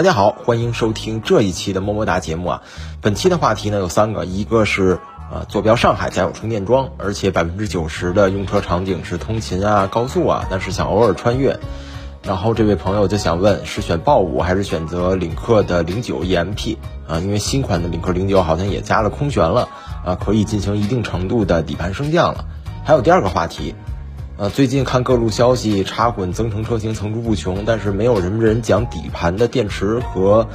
大家好，欢迎收听这一期的么么哒节目啊。本期的话题呢有三个，一个是呃坐标上海家有充电桩，而且百分之九十的用车场景是通勤啊、高速啊，但是想偶尔穿越。然后这位朋友就想问，是选豹五还是选择领克的零九 EMP 啊？因为新款的领克零九好像也加了空悬了啊，可以进行一定程度的底盘升降了。还有第二个话题。呃，最近看各路消息，插混增程车型层出不穷，但是没有什么人讲底盘的电池和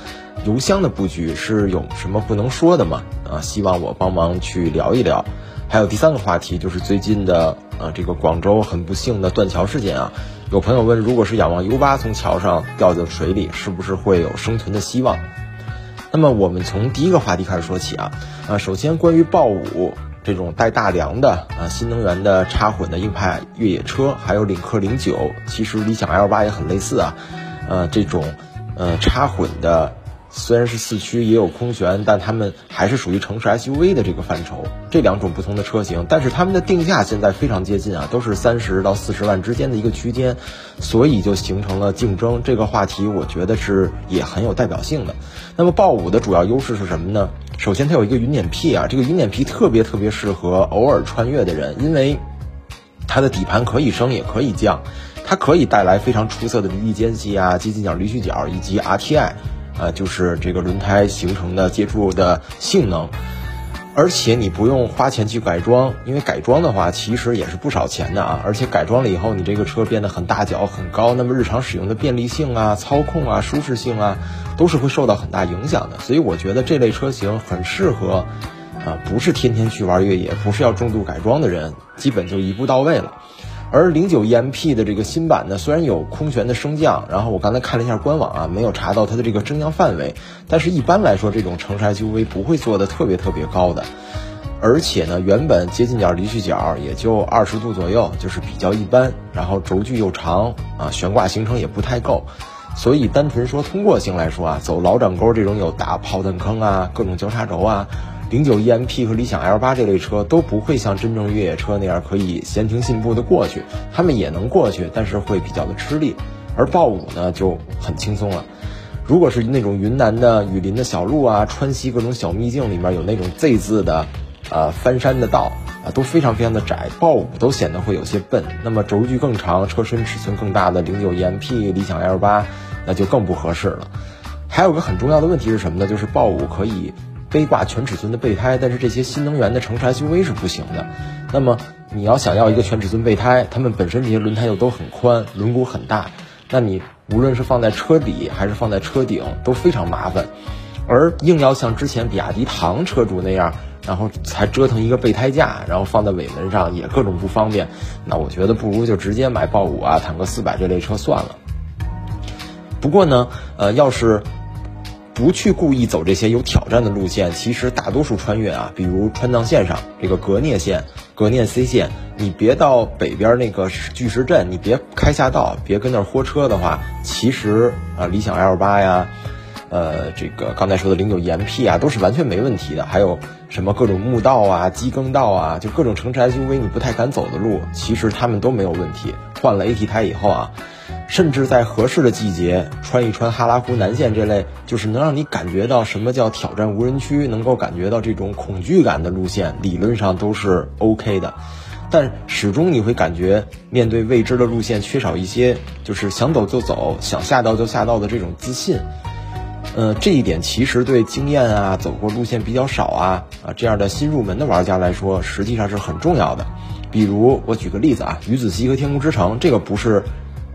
油箱的布局是有什么不能说的吗？啊，希望我帮忙去聊一聊。还有第三个话题就是最近的呃这个广州很不幸的断桥事件啊，有朋友问，如果是仰望 U 八从桥上掉进水里，是不是会有生存的希望？那么我们从第一个话题开始说起啊，啊，首先关于豹五。这种带大梁的啊新能源的插混的硬派越野车，还有领克零九，其实理想 L 八也很类似啊，呃这种呃插混的。虽然是四驱也有空悬，但它们还是属于城市 SUV 的这个范畴。这两种不同的车型，但是它们的定价现在非常接近啊，都是三十到四十万之间的一个区间，所以就形成了竞争。这个话题我觉得是也很有代表性的。那么豹五的主要优势是什么呢？首先它有一个云辇皮啊，这个云辇皮特别特别适合偶尔穿越的人，因为它的底盘可以升也可以降，它可以带来非常出色的离地间隙啊、接近角离去角以及 RTI。呃，就是这个轮胎形成的接触的性能，而且你不用花钱去改装，因为改装的话其实也是不少钱的啊。而且改装了以后，你这个车变得很大脚很高，那么日常使用的便利性啊、操控啊、舒适性啊，都是会受到很大影响的。所以我觉得这类车型很适合，啊，不是天天去玩越野，不是要重度改装的人，基本就一步到位了。而零九 EMP 的这个新版呢，虽然有空悬的升降，然后我刚才看了一下官网啊，没有查到它的这个升降范围，但是一般来说，这种城市 SUV 不会做的特别特别高的，而且呢，原本接近角离去角也就二十度左右，就是比较一般，然后轴距又长啊，悬挂行程也不太够，所以单纯说通过性来说啊，走老掌沟这种有大炮弹坑啊，各种交叉轴啊。零九 EMP 和理想 L 八这类车都不会像真正越野车那样可以闲庭信步的过去，他们也能过去，但是会比较的吃力。而豹五呢就很轻松了。如果是那种云南的雨林的小路啊，川西各种小秘境里面有那种 Z 字的，呃翻山的道啊，都非常非常的窄，豹五都显得会有些笨。那么轴距更长、车身尺寸更大的零九 EMP、理想 L 八，那就更不合适了。还有个很重要的问题是什么呢？就是豹五可以。背挂全尺寸的备胎，但是这些新能源的城市 SUV 是不行的。那么你要想要一个全尺寸备胎，它们本身这些轮胎又都很宽，轮毂很大，那你无论是放在车底还是放在车顶都非常麻烦。而硬要像之前比亚迪唐车主那样，然后才折腾一个备胎架，然后放在尾门上也各种不方便。那我觉得不如就直接买豹五啊、坦克四百这类车算了。不过呢，呃，要是。不去故意走这些有挑战的路线，其实大多数穿越啊，比如川藏线上这个格聂线、格聂 C 线，你别到北边那个巨石阵，你别开下道，别跟那儿豁车的话，其实啊，理想 L 八呀，呃，这个刚才说的零九 EMP 啊，都是完全没问题的。还有什么各种墓道啊、机耕道啊，就各种城市 SUV 你不太敢走的路，其实他们都没有问题。换了 AT 胎以后啊。甚至在合适的季节穿一穿哈拉湖南线这类，就是能让你感觉到什么叫挑战无人区，能够感觉到这种恐惧感的路线，理论上都是 OK 的。但始终你会感觉面对未知的路线，缺少一些就是想走就走，想下道就下道的这种自信。呃，这一点其实对经验啊、走过路线比较少啊啊这样的新入门的玩家来说，实际上是很重要的。比如我举个例子啊，鱼子西和天空之城，这个不是。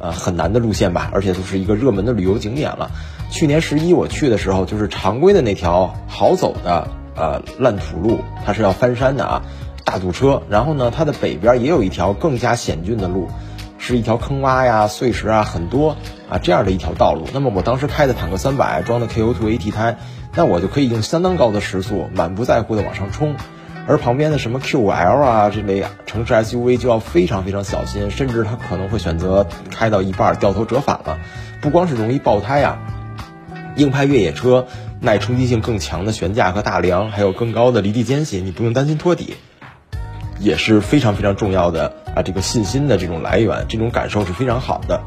呃，很难的路线吧，而且都是一个热门的旅游景点了。去年十一我去的时候，就是常规的那条好走的呃烂土路，它是要翻山的啊，大堵车。然后呢，它的北边也有一条更加险峻的路，是一条坑洼呀、碎石啊很多啊这样的一条道路。那么我当时开的坦克三百，装的 KO2 AT 胎，那我就可以用相当高的时速，满不在乎的往上冲。而旁边的什么 Q5L 啊这类城市 SUV 就要非常非常小心，甚至它可能会选择开到一半掉头折返了。不光是容易爆胎啊，硬派越野车耐冲击性更强的悬架和大梁，还有更高的离地间隙，你不用担心托底，也是非常非常重要的啊这个信心的这种来源，这种感受是非常好的。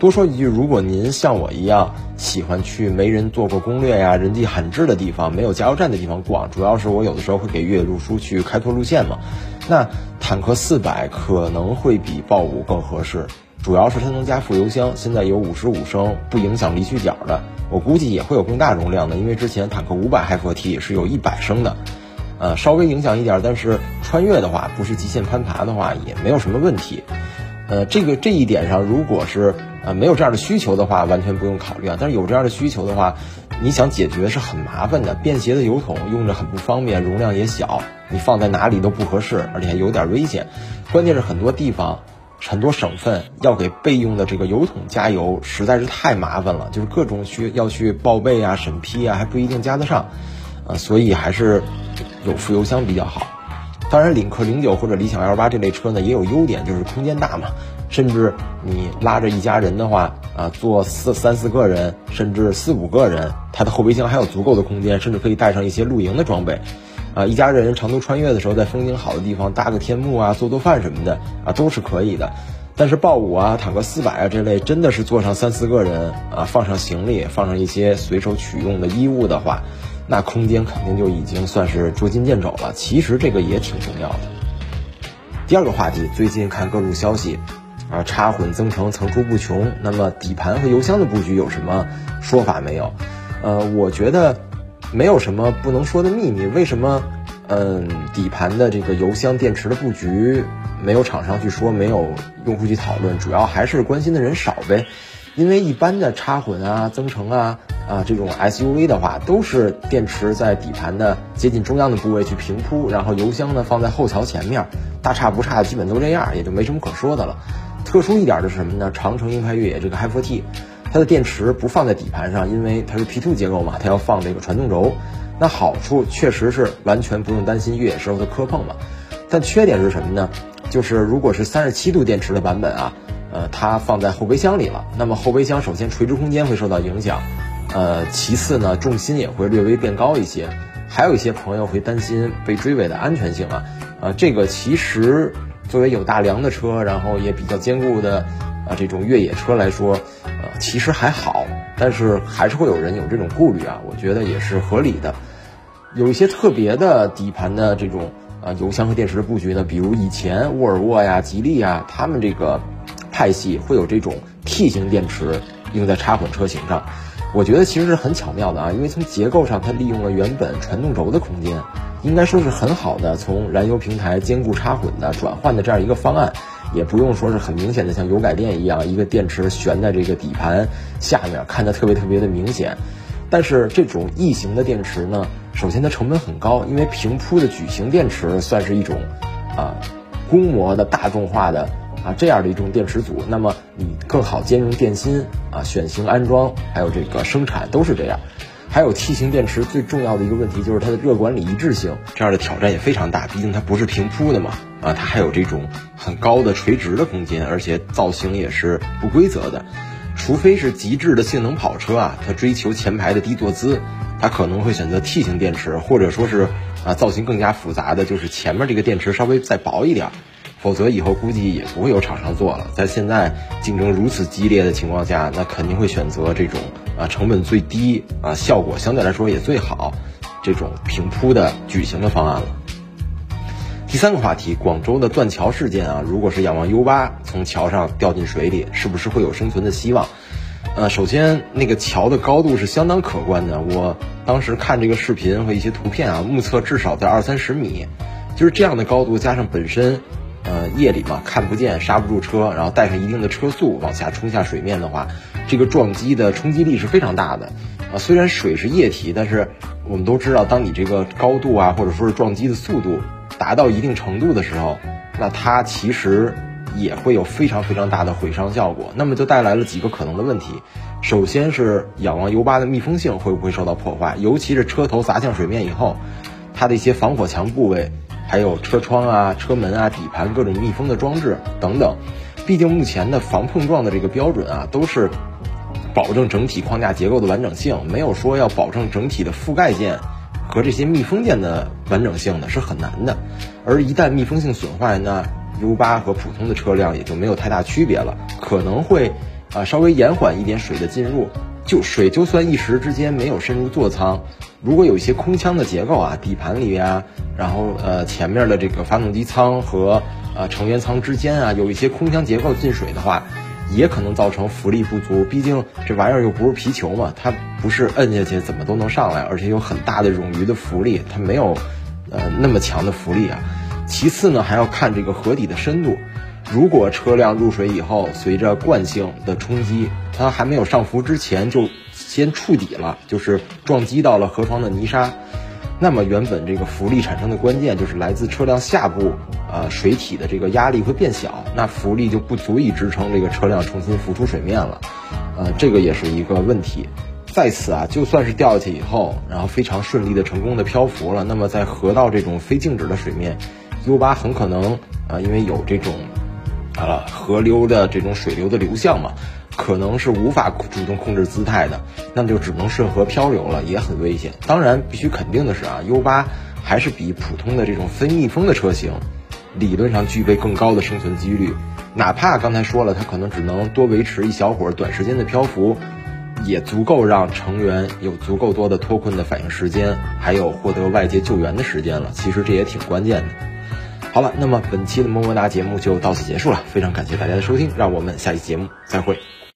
多说一句，如果您像我一样喜欢去没人做过攻略呀、人迹罕至的地方、没有加油站的地方逛，主要是我有的时候会给越野路书去开拓路线嘛。那坦克四百可能会比豹五更合适，主要是它能加副油箱，现在有五十五升，不影响离去角的。我估计也会有更大容量的，因为之前坦克五百 HF-T 是有一百升的，呃，稍微影响一点，但是穿越的话，不是极限攀爬的话，也没有什么问题。呃，这个这一点上，如果是没有这样的需求的话，完全不用考虑啊。但是有这样的需求的话，你想解决是很麻烦的。便携的油桶用着很不方便，容量也小，你放在哪里都不合适，而且还有点危险。关键是很多地方、很多省份要给备用的这个油桶加油，实在是太麻烦了，就是各种需要去报备啊、审批啊，还不一定加得上，啊，所以还是有副油箱比较好。当然，领克零九或者理想 L 八这类车呢，也有优点，就是空间大嘛。甚至你拉着一家人的话，啊，坐四三四个人，甚至四五个人，它的后备箱还有足够的空间，甚至可以带上一些露营的装备。啊，一家人长途穿越的时候，在风景好的地方搭个天幕啊，做做饭什么的啊，都是可以的。但是豹五啊、坦克四百啊这类，真的是坐上三四个人啊，放上行李，放上一些随手取用的衣物的话。那空间肯定就已经算是捉襟见肘了。其实这个也挺重要的。第二个话题，最近看各路消息，啊，插混增程层出不穷。那么底盘和油箱的布局有什么说法没有？呃，我觉得没有什么不能说的秘密。为什么？嗯，底盘的这个油箱、电池的布局没有厂商去说，没有用户去讨论，主要还是关心的人少呗。因为一般的插混啊、增程啊。啊，这种 SUV 的话，都是电池在底盘的接近中央的部位去平铺，然后油箱呢放在后桥前面，大差不差，基本都这样，也就没什么可说的了。特殊一点的是什么呢？长城硬派越野这个 HiFT，它的电池不放在底盘上，因为它是 P2 结构嘛，它要放这个传动轴。那好处确实是完全不用担心越野时候的磕碰嘛。但缺点是什么呢？就是如果是三十七度电池的版本啊，呃，它放在后备箱里了，那么后备箱首先垂直空间会受到影响。呃，其次呢，重心也会略微变高一些，还有一些朋友会担心被追尾的安全性啊，呃，这个其实作为有大梁的车，然后也比较坚固的啊这种越野车来说，呃，其实还好，但是还是会有人有这种顾虑啊，我觉得也是合理的。有一些特别的底盘的这种啊油箱和电池的布局呢，比如以前沃尔沃呀、吉利啊，他们这个派系会有这种 T 型电池用在插混车型上。我觉得其实是很巧妙的啊，因为从结构上，它利用了原本传动轴的空间，应该说是很好的从燃油平台兼顾插混的转换的这样一个方案，也不用说是很明显的像油改电一样，一个电池悬在这个底盘下面，看着特别特别的明显。但是这种异形的电池呢，首先它成本很高，因为平铺的矩形电池算是一种啊公模的大众化的。啊，这样的一种电池组，那么你更好兼容电芯啊，选型安装，还有这个生产都是这样。还有 T 型电池最重要的一个问题就是它的热管理一致性，这样的挑战也非常大，毕竟它不是平铺的嘛。啊，它还有这种很高的垂直的空间，而且造型也是不规则的。除非是极致的性能跑车啊，它追求前排的低坐姿，它可能会选择 T 型电池，或者说是啊造型更加复杂的，就是前面这个电池稍微再薄一点。否则以后估计也不会有厂商做了。在现在竞争如此激烈的情况下，那肯定会选择这种啊成本最低啊效果相对来说也最好这种平铺的矩形的方案了。第三个话题，广州的断桥事件啊，如果是仰望 U 八从桥上掉进水里，是不是会有生存的希望？呃，首先那个桥的高度是相当可观的，我当时看这个视频和一些图片啊，目测至少在二三十米，就是这样的高度加上本身。呃，夜里嘛看不见，刹不住车，然后带上一定的车速往下冲下水面的话，这个撞击的冲击力是非常大的。啊，虽然水是液体，但是我们都知道，当你这个高度啊，或者说是撞击的速度达到一定程度的时候，那它其实也会有非常非常大的毁伤效果。那么就带来了几个可能的问题，首先是仰望 U 八的密封性会不会受到破坏，尤其是车头砸向水面以后，它的一些防火墙部位。还有车窗啊、车门啊、底盘各种密封的装置等等，毕竟目前的防碰撞的这个标准啊，都是保证整体框架结构的完整性，没有说要保证整体的覆盖件和这些密封件的完整性的是很难的。而一旦密封性损坏，那 U8 和普通的车辆也就没有太大区别了，可能会啊，稍微延缓一点水的进入，就水就算一时之间没有深入座舱，如果有一些空腔的结构啊，底盘里呀，然后呃前面的这个发动机舱和呃成员舱之间啊，有一些空腔结构进水的话，也可能造成浮力不足。毕竟这玩意儿又不是皮球嘛，它不是摁下去怎么都能上来，而且有很大的冗余的浮力，它没有呃那么强的浮力啊。其次呢，还要看这个河底的深度。如果车辆入水以后，随着惯性的冲击，它还没有上浮之前就先触底了，就是撞击到了河床的泥沙，那么原本这个浮力产生的关键就是来自车辆下部，呃，水体的这个压力会变小，那浮力就不足以支撑这个车辆重新浮出水面了，呃，这个也是一个问题。在此啊，就算是掉下去以后，然后非常顺利的成功的漂浮了，那么在河道这种非静止的水面，U 八很可能啊，因为有这种。啊，河流的这种水流的流向嘛，可能是无法主动控制姿态的，那么就只能顺河漂流了，也很危险。当然，必须肯定的是啊，U 八还是比普通的这种非密封的车型，理论上具备更高的生存几率。哪怕刚才说了，它可能只能多维持一小会儿短时间的漂浮，也足够让成员有足够多的脱困的反应时间，还有获得外界救援的时间了。其实这也挺关键的。好了，那么本期的么么哒节目就到此结束了，非常感谢大家的收听，让我们下期节目再会。